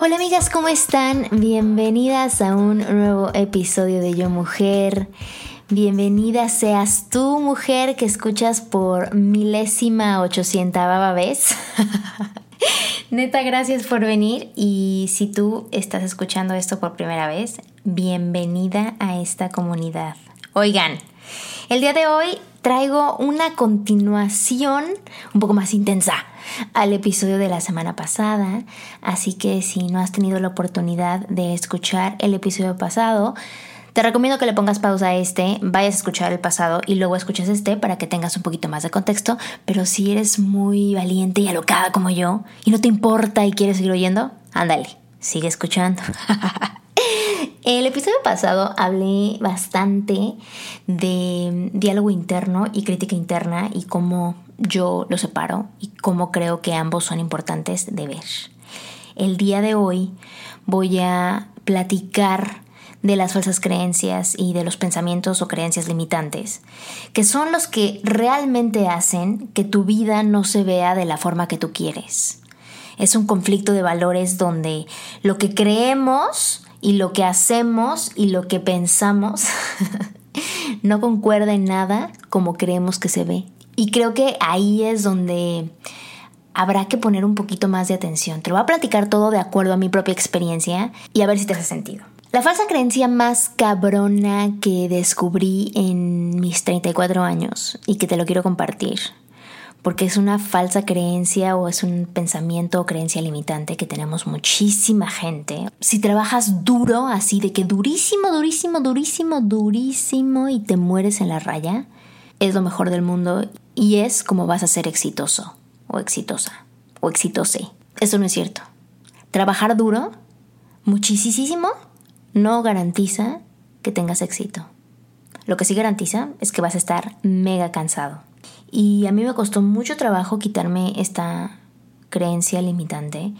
Hola amigas, ¿cómo están? Bienvenidas a un nuevo episodio de Yo Mujer. Bienvenida seas tú, mujer, que escuchas por milésima ochocientava vez. Neta, gracias por venir y si tú estás escuchando esto por primera vez, bienvenida a esta comunidad. Oigan, el día de hoy traigo una continuación un poco más intensa al episodio de la semana pasada, así que si no has tenido la oportunidad de escuchar el episodio pasado, te recomiendo que le pongas pausa a este, vayas a escuchar el pasado y luego escuches este para que tengas un poquito más de contexto, pero si eres muy valiente y alocada como yo y no te importa y quieres seguir oyendo, ándale, sigue escuchando. El episodio pasado hablé bastante de diálogo interno y crítica interna y cómo yo lo separo y cómo creo que ambos son importantes de ver. El día de hoy voy a platicar de las falsas creencias y de los pensamientos o creencias limitantes, que son los que realmente hacen que tu vida no se vea de la forma que tú quieres. Es un conflicto de valores donde lo que creemos y lo que hacemos y lo que pensamos no concuerda en nada como creemos que se ve. Y creo que ahí es donde habrá que poner un poquito más de atención. Te lo voy a platicar todo de acuerdo a mi propia experiencia y a ver si te hace sentido. La falsa creencia más cabrona que descubrí en mis 34 años y que te lo quiero compartir porque es una falsa creencia o es un pensamiento o creencia limitante que tenemos muchísima gente. Si trabajas duro, así de que durísimo, durísimo, durísimo, durísimo y te mueres en la raya, es lo mejor del mundo y es como vas a ser exitoso o exitosa o exitose. Eso no es cierto. Trabajar duro, muchísimo, no garantiza que tengas éxito. Lo que sí garantiza es que vas a estar mega cansado. Y a mí me costó mucho trabajo quitarme esta creencia limitante,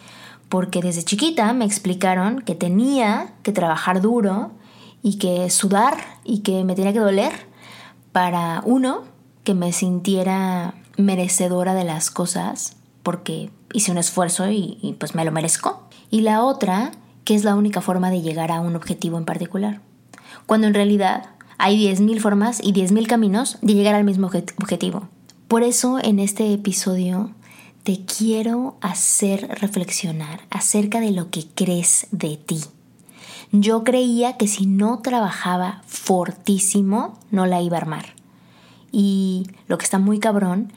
porque desde chiquita me explicaron que tenía que trabajar duro y que sudar y que me tenía que doler para uno, que me sintiera merecedora de las cosas, porque hice un esfuerzo y, pues me lo merezco. Y la otra, que es la única forma de llegar a un objetivo en particular. Cuando en realidad hay 10.000 formas y 10.000 caminos de llegar al mismo objetivo. Por eso en este episodio te quiero hacer reflexionar acerca de lo que crees de ti. Yo creía que si no trabajaba fortísimo, no la iba a armar. Y lo que está muy cabrón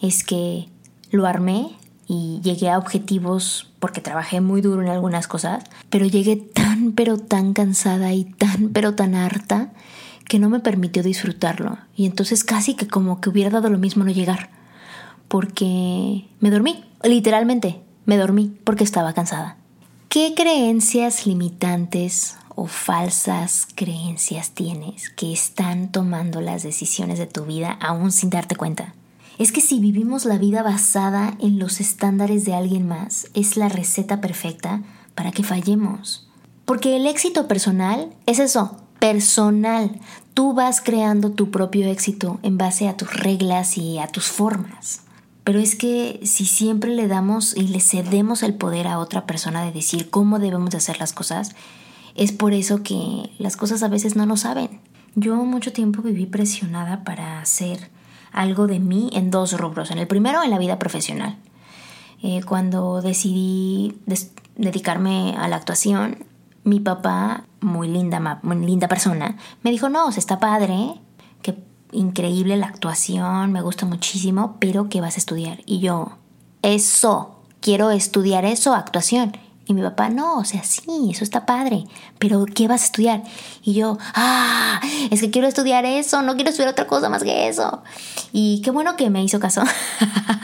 es que lo armé y llegué a objetivos porque trabajé muy duro en algunas cosas, pero llegué tan pero tan cansada y tan pero tan harta que no me permitió disfrutarlo. Y entonces casi que como que hubiera dado lo mismo no llegar. Porque me dormí, literalmente, me dormí porque estaba cansada. ¿Qué creencias limitantes o falsas creencias tienes que están tomando las decisiones de tu vida aún sin darte cuenta? Es que si vivimos la vida basada en los estándares de alguien más, es la receta perfecta para que fallemos. Porque el éxito personal es eso, personal. Tú vas creando tu propio éxito en base a tus reglas y a tus formas. Pero es que si siempre le damos y le cedemos el poder a otra persona de decir cómo debemos de hacer las cosas, es por eso que las cosas a veces no lo saben. Yo mucho tiempo viví presionada para hacer algo de mí en dos rubros. En el primero, en la vida profesional. eh, cuando decidí dedicarme a la actuación, mi papá, muy linda, muy linda persona, me dijo, no, se está padre, increíble la actuación, me gusta muchísimo, pero ¿qué vas a estudiar? Y yo, eso, quiero estudiar eso, actuación. Y mi papá, no, o sea, sí, eso está padre, pero ¿qué vas a estudiar? Y yo, ah, es que quiero estudiar eso, no quiero estudiar otra cosa más que eso. Y qué bueno que me hizo caso,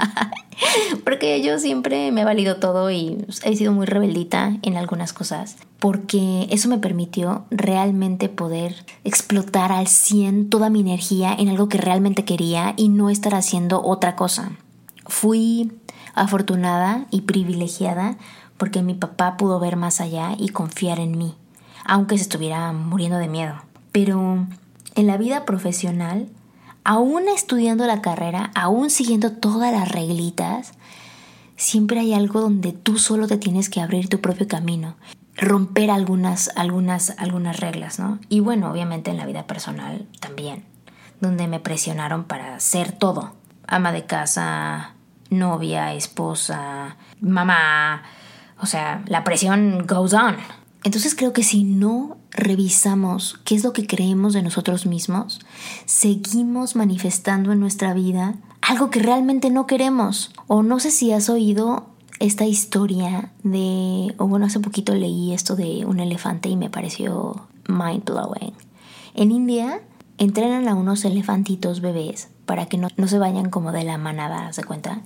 porque yo siempre me he valido todo y he sido muy rebeldita en algunas cosas, porque eso me permitió realmente poder explotar al 100 toda mi energía en algo que realmente quería y no estar haciendo otra cosa. Fui afortunada y privilegiada porque mi papá pudo ver más allá y confiar en mí, aunque se estuviera muriendo de miedo. Pero en la vida profesional, aún estudiando la carrera, aún siguiendo todas las reglitas, siempre hay algo donde tú solo te tienes que abrir tu propio camino, romper algunas, algunas, algunas reglas, ¿no? Y bueno, obviamente en la vida personal también, donde me presionaron para ser todo, ama de casa, novia, esposa, mamá, o sea, la presión goes on. Entonces creo que si no revisamos qué es lo que creemos de nosotros mismos, seguimos manifestando en nuestra vida algo que realmente no queremos. O no sé si has oído esta historia de, o bueno, hace poquito leí esto de un elefante y me pareció mind blowing. En India entrenan a unos elefantitos bebés para que no, no se vayan como de la manada, ¿se cuenta?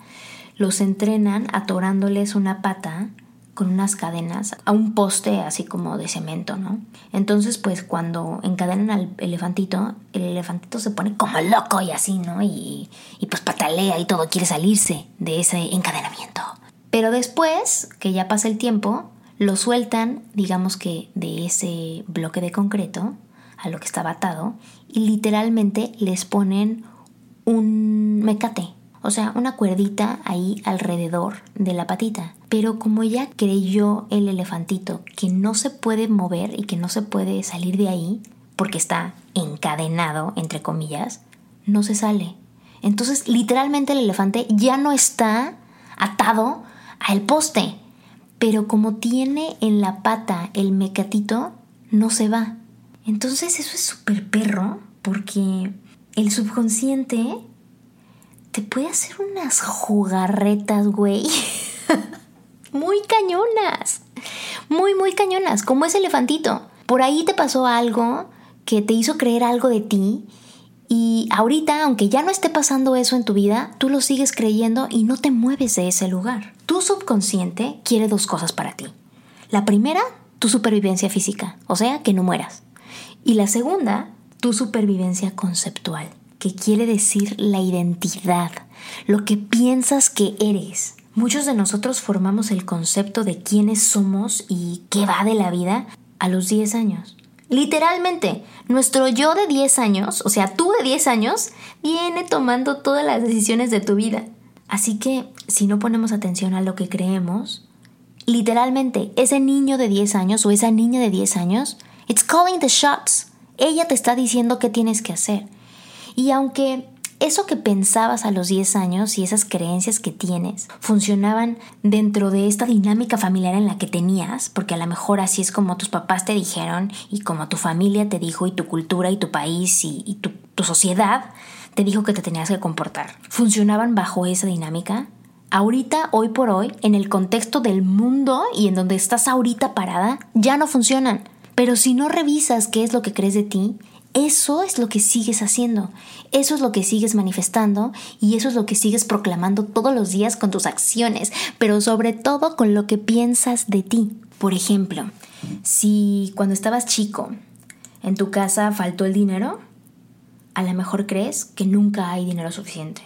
Los entrenan atorándoles una pata con unas cadenas a un poste así como de cemento, ¿no? Entonces, pues cuando encadenan al elefantito, el elefantito se pone como loco y así, ¿no? Y, y pues patalea y todo, quiere salirse de ese encadenamiento. Pero después, que ya pasa el tiempo, lo sueltan, digamos que de ese bloque de concreto a lo que estaba atado y literalmente les ponen un mecate, o sea, una cuerdita ahí alrededor de la patita. Pero como ya creyó el elefantito que no se puede mover y que no se puede salir de ahí, porque está encadenado, entre comillas, no se sale. Entonces, literalmente el elefante ya no está atado al poste. Pero como tiene en la pata el mecatito, no se va. Entonces eso es súper perro porque el subconsciente te puede hacer unas jugarretas, güey. muy cañonas. Muy, muy cañonas, como ese elefantito. Por ahí te pasó algo que te hizo creer algo de ti y ahorita, aunque ya no esté pasando eso en tu vida, tú lo sigues creyendo y no te mueves de ese lugar. Tu subconsciente quiere dos cosas para ti. La primera, tu supervivencia física, o sea, que no mueras. Y la segunda, tu supervivencia conceptual que quiere decir la identidad, lo que piensas que eres. Muchos de nosotros formamos el concepto de quiénes somos y qué va de la vida a los 10 años. Literalmente, nuestro yo de 10 años, o sea, tú de 10 años, viene tomando todas las decisiones de tu vida. Así que, si no ponemos atención a lo que creemos, literalmente, ese niño de 10 años o esa niña de 10 años, it's calling the shots. Ella te está diciendo qué tienes que hacer. Y aunque eso que pensabas a los 10 años y esas creencias que tienes funcionaban dentro de esta dinámica familiar en la que tenías, porque a lo mejor así es como tus papás te dijeron y como tu familia te dijo y tu cultura y tu país y, tu, tu sociedad te dijo que te tenías que comportar, funcionaban bajo esa dinámica. Ahorita, hoy por hoy, en el contexto del mundo y en donde estás ahorita parada, ya no funcionan. Pero si no revisas qué es lo que crees de ti, eso es lo que sigues haciendo, eso es lo que sigues manifestando y eso es lo que sigues proclamando todos los días con tus acciones, pero sobre todo con lo que piensas de ti. Por ejemplo, si cuando estabas chico en tu casa faltó el dinero, a lo mejor crees que nunca hay dinero suficiente.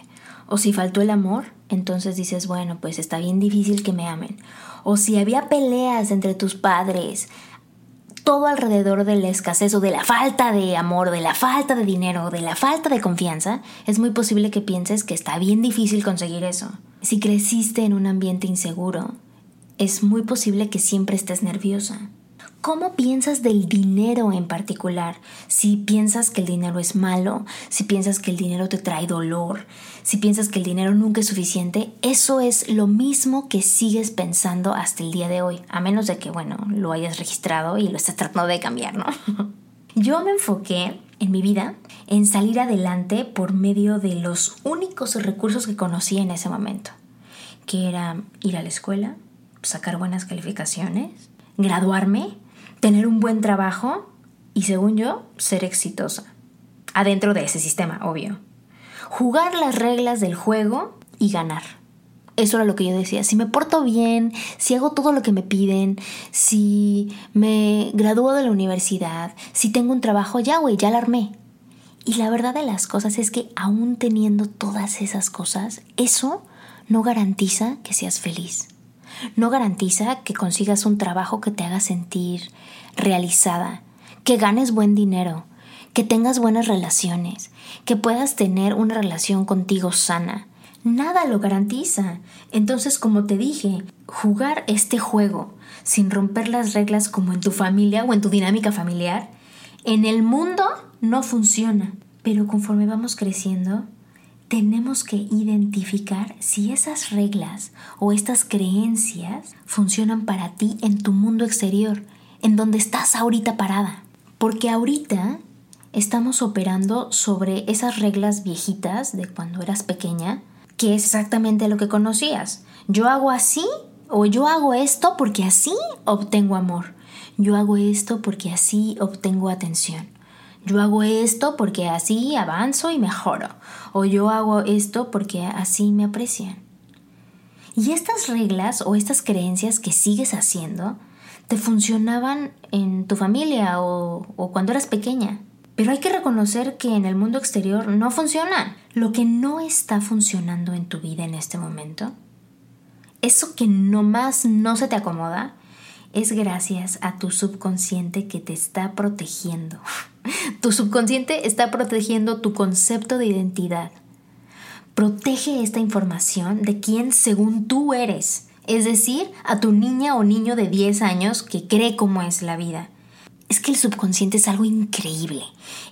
O si faltó el amor, entonces dices, bueno, pues está bien difícil que me amen. O si había peleas entre tus padres, todo alrededor de la escasez o de la falta de amor, de la falta de dinero, de la falta de confianza, es muy posible que pienses que está bien difícil conseguir eso. Si creciste en un ambiente inseguro, es muy posible que siempre estés nerviosa. ¿Cómo piensas del dinero en particular? Si piensas que el dinero es malo, si piensas que el dinero te trae dolor, si piensas que el dinero nunca es suficiente, eso es lo mismo que sigues pensando hasta el día de hoy, a menos de que, bueno, lo hayas registrado y lo estés tratando de cambiar, ¿no? Yo me enfoqué en mi vida en salir adelante por medio de los únicos recursos que conocía en ese momento, que era ir a la escuela, sacar buenas calificaciones, graduarme, tener un buen trabajo y, según yo, ser exitosa. Adentro de ese sistema, obvio. Jugar las reglas del juego y ganar. Eso era lo que yo decía. Si me porto bien, si hago todo lo que me piden, si me gradúo de la universidad, si tengo un trabajo, ya, güey, ya la armé. Y la verdad de las cosas es que aún teniendo todas esas cosas, eso no garantiza que seas feliz no garantiza que consigas un trabajo que te haga sentir realizada, que ganes buen dinero, que tengas buenas relaciones, que puedas tener una relación contigo sana. Nada lo garantiza. Entonces, como te dije, jugar este juego sin romper las reglas como en tu familia o en tu dinámica familiar, en el mundo no funciona. Pero conforme vamos creciendo, tenemos que identificar si esas reglas o estas creencias funcionan para ti en tu mundo exterior, en donde estás ahorita parada. Porque ahorita estamos operando sobre esas reglas viejitas de cuando eras pequeña, que es exactamente lo que conocías. Yo hago así o yo hago esto porque así obtengo amor. Yo hago esto porque así obtengo atención. Yo hago esto porque así avanzo y mejoro. O yo hago esto porque así me aprecian. Y estas reglas o estas creencias que sigues haciendo te funcionaban en tu familia o, cuando eras pequeña. Pero hay que reconocer que en el mundo exterior no funcionan. Lo que no está funcionando en tu vida en este momento, eso que nomás no se te acomoda, es gracias a tu subconsciente que te está protegiendo. Tu subconsciente está protegiendo tu concepto de identidad. Protege esta información de quién según tú eres, es decir, a tu niña o niño de 10 años que cree cómo es la vida. Es que el subconsciente es algo increíble.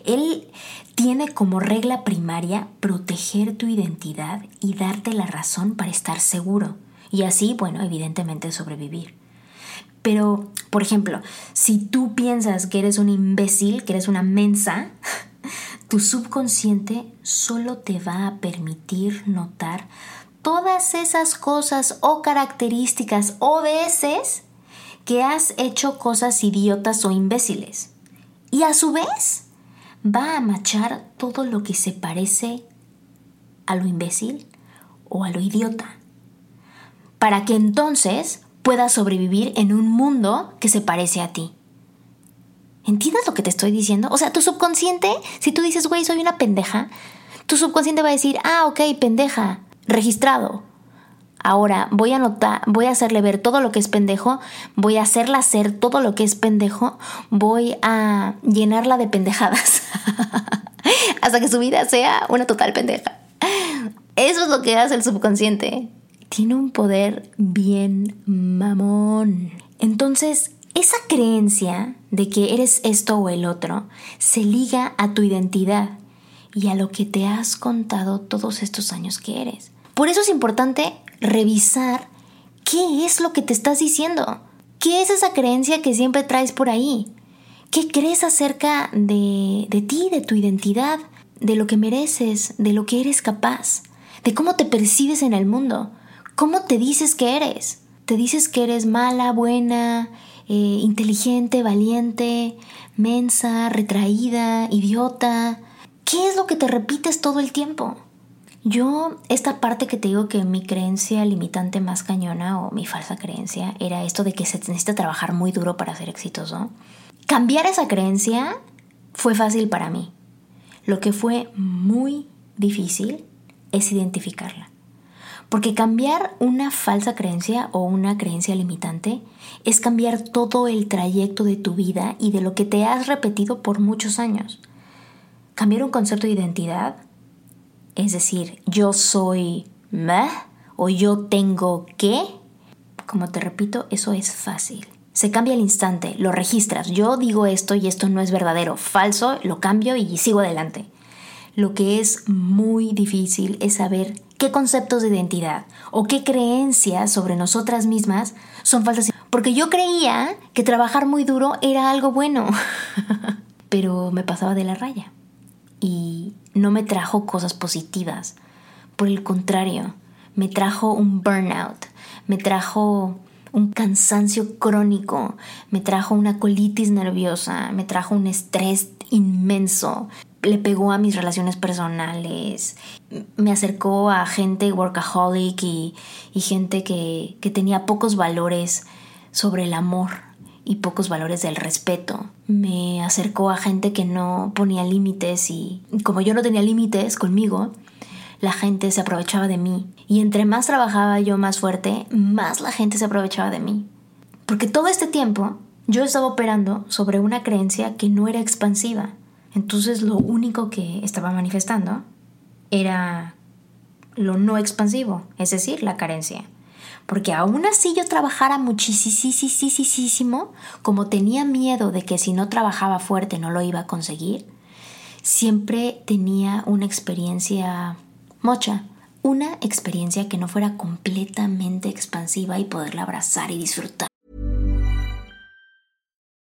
Él tiene como regla primaria proteger tu identidad y darte la razón para estar seguro. Y así, bueno, evidentemente sobrevivir. Pero, por ejemplo, si tú piensas que eres un imbécil, que eres una mensa, tu subconsciente solo te va a permitir notar todas esas cosas o características o veces que has hecho cosas idiotas o imbéciles. Y a su vez va a machar todo lo que se parece a lo imbécil o a lo idiota. Para que entonces puedas sobrevivir en un mundo que se parece a ti. ¿Entiendes lo que te estoy diciendo? O sea, tu subconsciente, si tú dices, güey, soy una pendeja, tu subconsciente va a decir, ah, ok, pendeja, registrado. Ahora voy a anotar, voy a hacerle ver todo lo que es pendejo, voy a hacerla hacer todo lo que es pendejo, voy a llenarla de pendejadas hasta que su vida sea una total pendeja. Eso es lo que hace el subconsciente tiene un poder bien mamón. Entonces, esa creencia de que eres esto o el otro se liga a tu identidad y a lo que te has contado todos estos años que eres. Por eso es importante revisar qué es lo que te estás diciendo. ¿Qué es esa creencia que siempre traes por ahí? ¿Qué crees acerca de, de ti, de tu identidad, de lo que mereces, de lo que eres capaz, de cómo te percibes en el mundo? ¿Cómo te dices que eres? ¿Te dices que eres mala, buena, eh, inteligente, valiente, mensa, retraída, idiota? ¿Qué es lo que te repites todo el tiempo? Yo, esta parte que te digo que mi creencia limitante más cañona o mi falsa creencia era esto de que se necesita trabajar muy duro para ser exitoso. Cambiar esa creencia fue fácil para mí. Lo que fue muy difícil es identificarla. Porque cambiar una falsa creencia o una creencia limitante es cambiar todo el trayecto de tu vida y de lo que te has repetido por muchos años. Cambiar un concepto de identidad, es decir, yo soy meh o yo tengo que, como te repito, eso es fácil. se cambia al instante, lo registras. Yo digo esto y esto no es verdadero, falso, lo cambio y sigo adelante. Lo que es muy difícil es saber qué conceptos de identidad o qué creencias sobre nosotras mismas son falsas. Porque yo creía que trabajar muy duro era algo bueno, pero me pasaba de la raya y no me trajo cosas positivas. Por el contrario, me trajo un burnout, me trajo un cansancio crónico, me trajo una colitis nerviosa, me trajo un estrés inmenso, le pegó a mis relaciones personales, me acercó a gente workaholic y, gente que, que tenía pocos valores sobre el amor y pocos valores del respeto. Me acercó a gente que no ponía límites y como yo no tenía límites conmigo, la gente se aprovechaba de mí. Y entre más trabajaba yo más fuerte, más la gente se aprovechaba de mí. Porque todo este tiempo yo estaba operando sobre una creencia que no era expansiva. Entonces lo único que estaba manifestando era lo no expansivo, es decir, la carencia. Porque aún así yo trabajara muchísimo, como tenía miedo de que si no trabajaba fuerte no lo iba a conseguir, siempre tenía una experiencia mocha, una experiencia que no fuera completamente expansiva y poderla abrazar y disfrutar.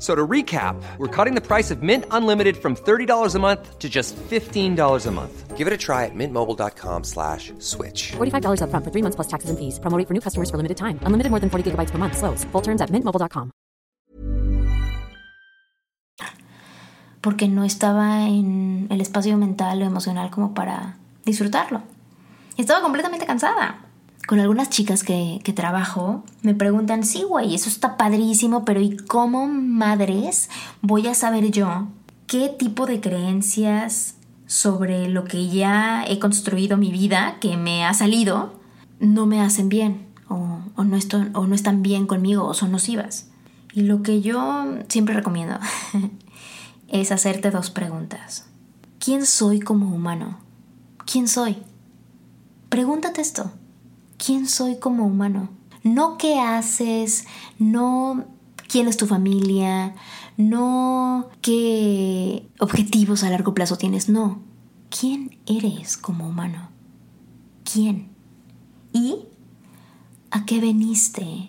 So to recap, we're cutting the price of Mint Unlimited from $30 a month to just $15 a month. Give it a try at mintmobile.com slash switch. $45 upfront for three months plus taxes and fees. Promote for new customers for limited time. Unlimited more than 40 gigabytes per month. Slows. Full terms at mintmobile.com. Porque no estaba en el espacio mental o emocional como para disfrutarlo. Estaba completamente cansada. Con algunas chicas que, que trabajo, me preguntan, sí, güey, eso está padrísimo, pero ¿y cómo madres voy a saber yo qué tipo de creencias sobre lo que ya he construido mi vida, que me ha salido, no me hacen bien o, o, no, o no están bien conmigo o son nocivas? Y lo que yo siempre recomiendo es hacerte dos preguntas. ¿Quién soy como humano? ¿Quién soy? Pregúntate esto. ¿Quién soy como humano? No qué haces, no quién es tu familia, no qué objetivos a largo plazo tienes, no. ¿Quién eres como humano? ¿Quién? ¿Y a qué veniste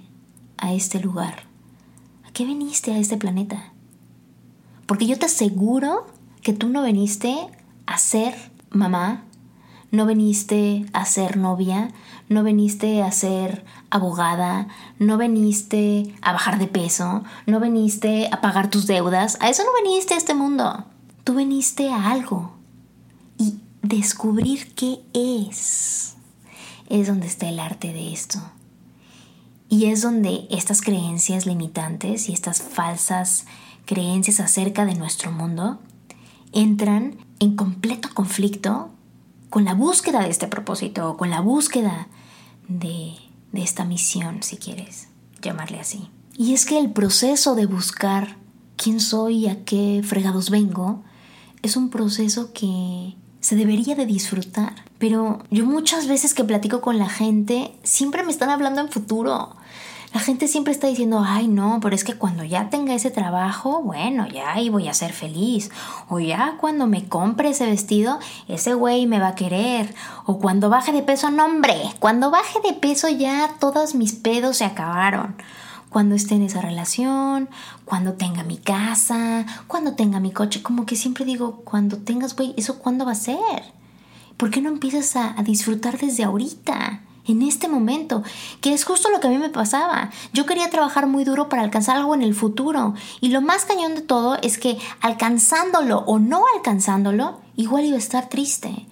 a este lugar? ¿A qué veniste a este planeta? Porque yo te aseguro que tú no veniste a ser mamá, no veniste a ser novia, no veniste a ser abogada, no veniste a bajar de peso, no veniste a pagar tus deudas, a eso no veniste a este mundo. Tú veniste a algo y descubrir qué es. Es donde está el arte de esto. Y es donde estas creencias limitantes y estas falsas creencias acerca de nuestro mundo entran en completo conflicto con la búsqueda de este propósito, con la búsqueda de, de esta misión, si quieres llamarle así. Y es que el proceso de buscar quién soy y a qué fregados vengo es un proceso que se debería de disfrutar. Pero yo muchas veces que platico con la gente, siempre me están hablando en futuro. La gente siempre está diciendo, ay no, pero es que cuando ya tenga ese trabajo, bueno, ya ahí voy a ser feliz. O ya cuando me compre ese vestido, ese güey me va a querer. O cuando baje de peso, no hombre, cuando baje de peso ya todos mis pedos se acabaron. Cuando esté en esa relación, cuando tenga mi casa, cuando tenga mi coche, como que siempre digo, cuando tengas, güey, ¿eso cuándo va a ser? ¿Por qué no empiezas a, a disfrutar desde ahorita? En este momento, que es justo lo que a mí me pasaba. Yo quería trabajar muy duro para alcanzar algo en el futuro. Y lo más cañón de todo es que alcanzándolo o no alcanzándolo, igual iba a estar triste.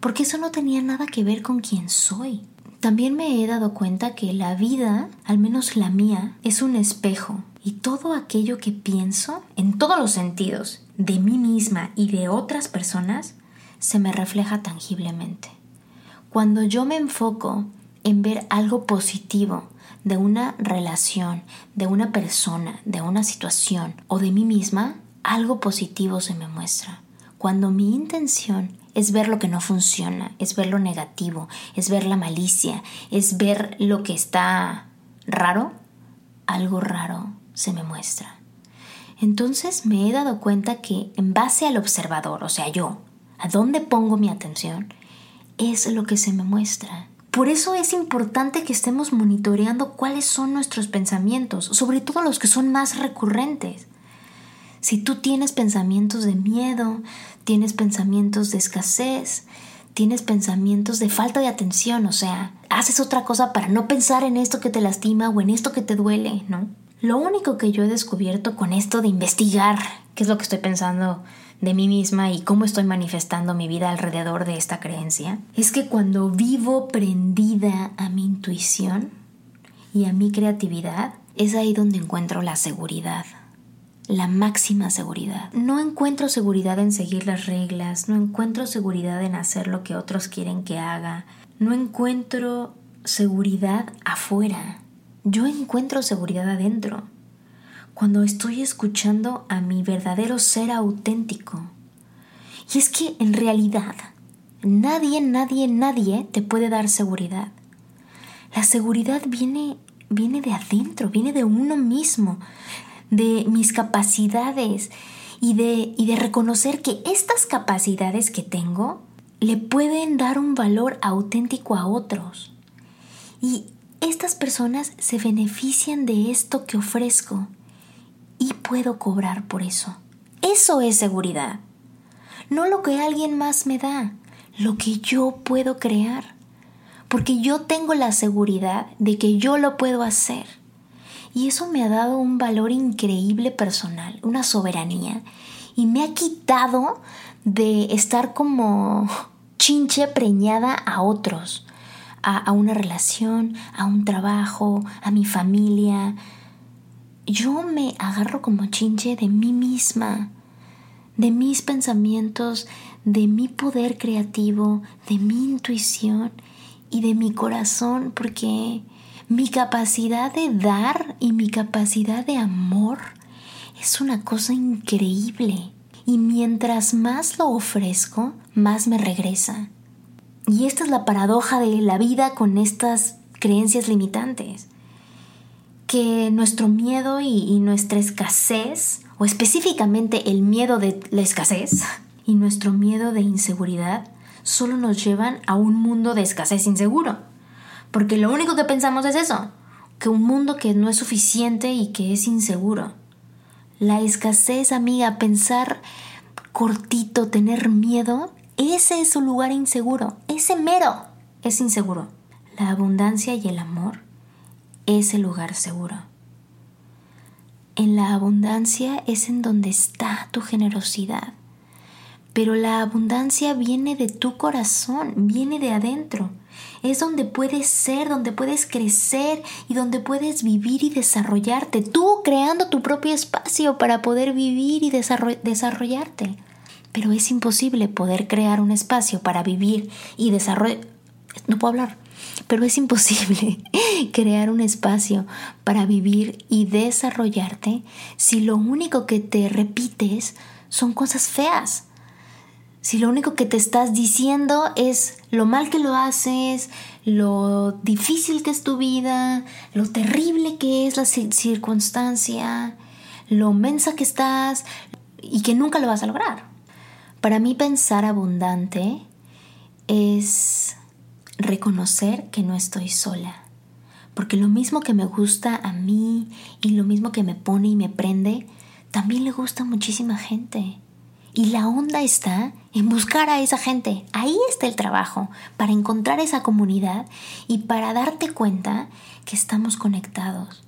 Porque eso no tenía nada que ver con quién soy. También me he dado cuenta que la vida, al menos la mía, es un espejo. Y todo aquello que pienso, en todos los sentidos, de mí misma y de otras personas, se me refleja tangiblemente. Cuando yo me enfoco en ver algo positivo de una relación, de una persona, de una situación o de mí misma, algo positivo se me muestra. Cuando mi intención es ver lo que no funciona, es ver lo negativo, es ver la malicia, es ver lo que está raro, algo raro se me muestra. Entonces me he dado cuenta que en base al observador, o sea, yo, a dónde pongo mi atención, es lo que se me muestra. Por eso es importante que estemos monitoreando cuáles son nuestros pensamientos, sobre todo los que son más recurrentes. Si tú tienes pensamientos de miedo, tienes pensamientos de escasez, tienes pensamientos de falta de atención, o sea, haces otra cosa para no pensar en esto que te lastima o en esto que te duele, ¿no? Lo único que yo he descubierto con esto de investigar qué es lo que estoy pensando de mí misma y cómo estoy manifestando mi vida alrededor de esta creencia, es que cuando vivo prendida a mi intuición y a mi creatividad, es ahí donde encuentro la seguridad, la máxima seguridad. No encuentro seguridad en seguir las reglas, no encuentro seguridad en hacer lo que otros quieren que haga, no encuentro seguridad afuera, yo encuentro seguridad adentro cuando estoy escuchando a mi verdadero ser auténtico. Y es que en realidad nadie, nadie, nadie te puede dar seguridad. La seguridad viene, viene de adentro, viene de uno mismo, de mis capacidades y de, y de reconocer que estas capacidades que tengo le pueden dar un valor auténtico a otros. Y estas personas se benefician de esto que ofrezco y puedo cobrar por eso. Eso es seguridad. No lo que alguien más me da, lo que yo puedo crear. Porque yo tengo la seguridad de que yo lo puedo hacer. Y eso me ha dado un valor increíble personal, una soberanía. Y me ha quitado de estar como chinche preñada a otros, a, a una relación, a un trabajo, a mi familia, yo me agarro como chinche de mí misma, de mis pensamientos, de mi poder creativo, de mi intuición y de mi corazón, porque mi capacidad de dar y mi capacidad de amor es una cosa increíble. Y mientras más lo ofrezco, más me regresa. Y esta es la paradoja de la vida con estas creencias limitantes que nuestro miedo y, nuestra escasez, o específicamente el miedo de la escasez y nuestro miedo de inseguridad, solo nos llevan a un mundo de escasez inseguro. Porque lo único que pensamos es eso, que un mundo que no es suficiente y que es inseguro. La escasez, amiga, pensar cortito, tener miedo, ese es un lugar inseguro, ese mero es inseguro. La abundancia y el amor ese lugar seguro. En la abundancia es en donde está tu generosidad. Pero la abundancia viene de tu corazón, viene de adentro. Es donde puedes ser, donde puedes crecer y donde puedes vivir y desarrollarte. Tú creando tu propio espacio para poder vivir y desarrollarte. Pero es imposible poder crear un espacio para vivir y desarrollar. No puedo hablar pero es imposible crear un espacio para vivir y desarrollarte si lo único que te repites son cosas feas. Si lo único que te estás diciendo es lo mal que lo haces, lo difícil que es tu vida, lo terrible que es la circunstancia, lo mensa que estás y que nunca lo vas a lograr. Para mí pensar abundante es reconocer que no estoy sola. Porque lo mismo que me gusta a mí y lo mismo que me pone y me prende, también le gusta muchísima gente. Y la onda está en buscar a esa gente. Ahí está el trabajo, para encontrar esa comunidad y para darte cuenta que estamos conectados.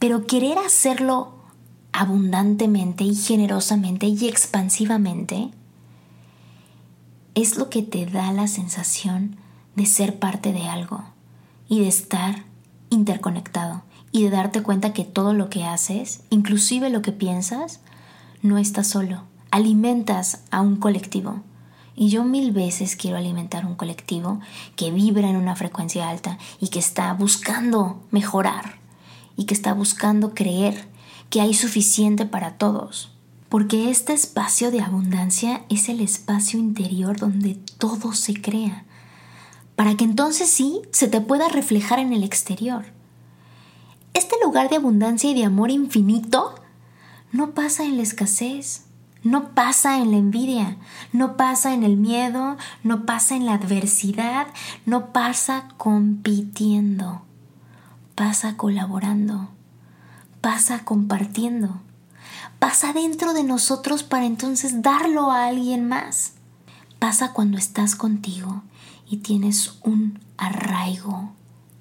Pero querer hacerlo abundantemente y generosamente y expansivamente es lo que te da la sensación de ser parte de algo y de estar interconectado y de darte cuenta que todo lo que haces, inclusive lo que piensas, no está solo. Alimentas a un colectivo Y yo mil veces quiero alimentar un colectivo que vibra en una frecuencia alta y que está buscando mejorar y que está buscando creer que hay suficiente para todos. Porque este espacio de abundancia es el espacio interior donde todo se crea, para que entonces sí se te pueda reflejar en el exterior. Este lugar de abundancia y de amor infinito no pasa en la escasez, no pasa en la envidia, no pasa en el miedo, no pasa en la adversidad, no pasa compitiendo, pasa colaborando, pasa compartiendo, pasa dentro de nosotros para entonces darlo a alguien más. Pasa cuando estás contigo y tienes un arraigo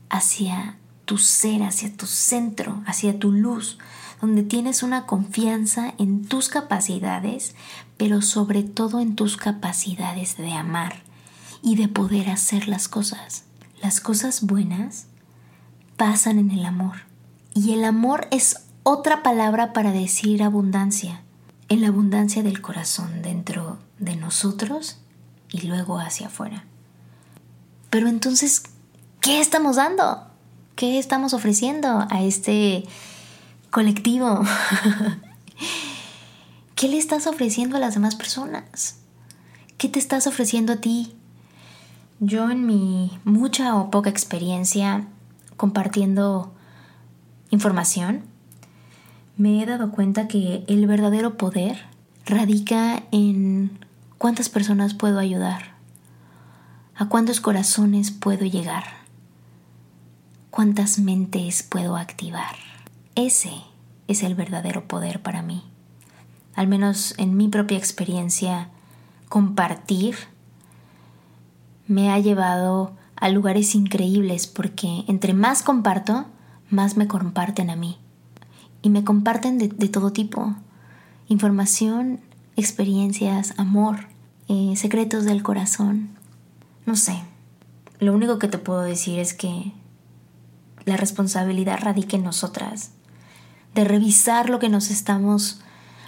hacia tu ser, hacia tu centro, hacia tu luz, donde tienes una confianza en tus capacidades, pero sobre todo en tus capacidades de amar y de poder hacer las cosas. Las cosas buenas pasan en el amor. Y el amor es otra palabra para decir abundancia. En la abundancia del corazón dentro de nosotros y luego hacia afuera. Pero entonces, ¿qué estamos dando? ¿Qué estamos ofreciendo a este colectivo? ¿Qué le estás ofreciendo a las demás personas? ¿Qué te estás ofreciendo a ti? Yo en mi mucha o poca experiencia compartiendo información, me he dado cuenta que el verdadero poder radica en cuántas personas puedo ayudar, a cuántos corazones puedo llegar cuántas mentes puedo activar. Ese es el verdadero poder para mí. Al menos en mi propia experiencia, compartir me ha llevado a lugares increíbles porque entre más comparto, más me comparten a mí. Y me comparten de, todo tipo. Información, experiencias, amor, eh, secretos del corazón. No sé. Lo único que te puedo decir es que la responsabilidad radica en nosotras, de revisar lo que nos estamos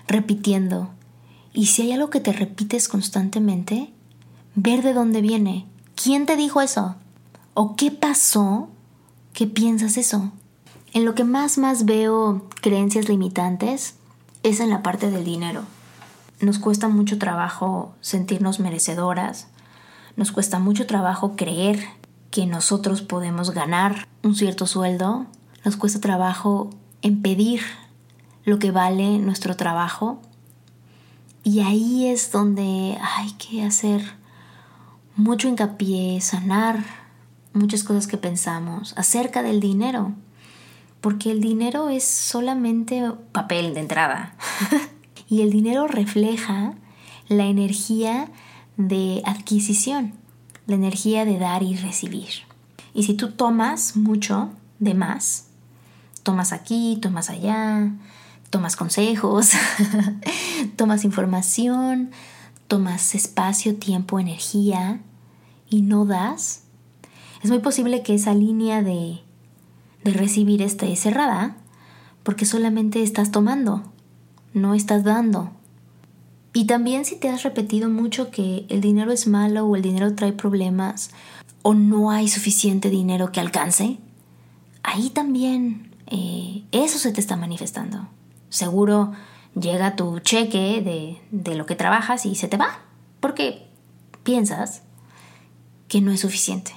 repitiendo. Y si hay algo que te repites constantemente, ver de dónde viene. ¿Quién te dijo eso? ¿O qué pasó que piensas eso? En lo que más más veo creencias limitantes es en la parte del dinero. Nos cuesta mucho trabajo sentirnos merecedoras, nos cuesta mucho trabajo creer que nosotros podemos ganar un cierto sueldo, nos cuesta trabajo en pedir lo que vale nuestro trabajo. Y ahí es donde hay que hacer mucho hincapié, sanar muchas cosas que pensamos acerca del dinero. Porque el dinero es solamente papel de entrada. y el dinero refleja la energía de adquisición la energía de dar y recibir. Y si tú tomas mucho de más, tomas aquí, tomas allá, tomas consejos, tomas información, tomas espacio, tiempo, energía y no das, es muy posible que esa línea de, de recibir esté cerrada porque solamente estás tomando, no estás dando. Y también si te has repetido mucho que el dinero es malo o el dinero trae problemas o no hay suficiente dinero que alcance, ahí también eh, eso se te está manifestando. Seguro llega tu cheque de, de lo que trabajas y se te va, porque piensas que no es suficiente.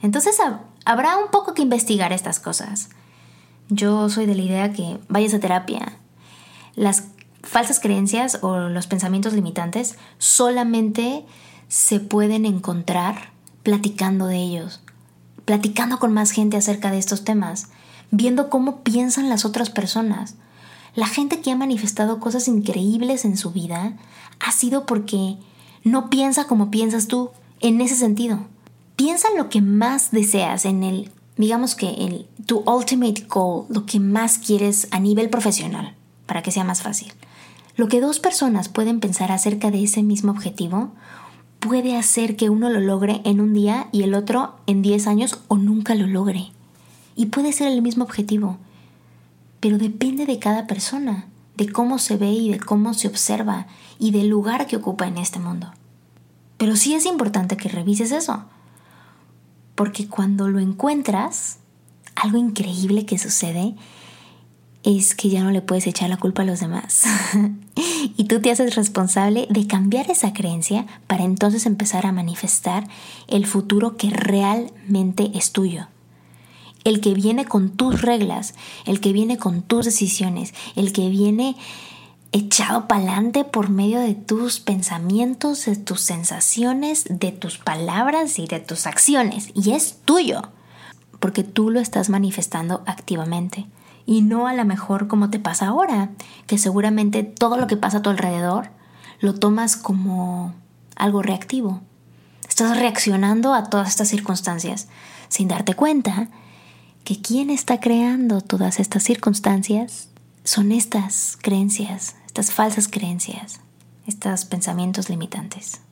Entonces habrá un poco que investigar estas cosas. Yo soy de la idea que vayas a terapia. Las falsas creencias o los pensamientos limitantes solamente se pueden encontrar platicando de ellos, platicando con más gente acerca de estos temas, viendo cómo piensan las otras personas. La gente que ha manifestado cosas increíbles en su vida ha sido porque no piensa como piensas tú, en ese sentido. Piensa en lo que más deseas, en el, digamos que el, tu ultimate goal, lo que más quieres a nivel profesional, para que sea más fácil. Lo que dos personas pueden pensar acerca de ese mismo objetivo puede hacer que uno lo logre en un día y el otro en 10 años o nunca lo logre. Y puede ser el mismo objetivo, pero depende de cada persona, de cómo se ve y de cómo se observa y del lugar que ocupa en este mundo. Pero sí es importante que revises eso. Porque cuando lo encuentras, algo increíble que sucede es que ya no le puedes echar la culpa a los demás. y tú te haces responsable de cambiar esa creencia para entonces empezar a manifestar el futuro que realmente es tuyo. El que viene con tus reglas, el que viene con tus decisiones, el que viene echado para adelante por medio de tus pensamientos, de tus sensaciones, de tus palabras y de tus acciones. Y es tuyo, porque tú lo estás manifestando activamente. Y no a lo mejor como te pasa ahora, que seguramente todo lo que pasa a tu alrededor lo tomas como algo reactivo. Estás reaccionando a todas estas circunstancias sin darte cuenta que quien está creando todas estas circunstancias son estas creencias, estas falsas creencias, estos pensamientos limitantes.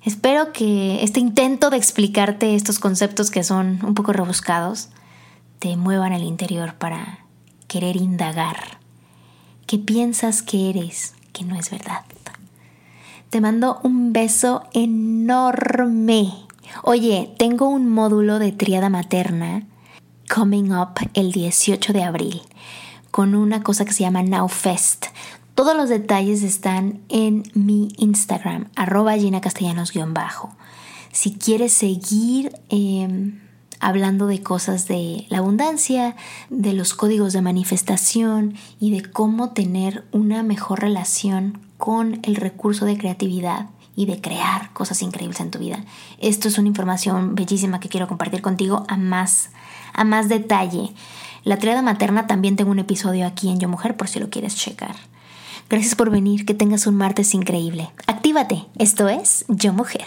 Espero que este intento de explicarte estos conceptos que son un poco rebuscados te muevan el interior para querer indagar qué piensas que eres que no es verdad. Te mando un beso enorme. Oye, tengo un módulo de triada materna coming up el 18 de abril con una cosa que se llama Now Fest. Todos los detalles están en mi Instagram, arroba Gina Castellanos-bajo. Si quieres seguir em, hablando de cosas de la abundancia, de los códigos de manifestación y de cómo tener una mejor relación con el recurso de creatividad y de crear cosas increíbles en tu vida. Esto es una información bellísima que quiero compartir contigo a más, a más detalle. La triada materna también tengo un episodio aquí en Yo Mujer por si lo quieres checar. Gracias por venir, que tengas un martes increíble. Actívate, esto es Yo Mujer.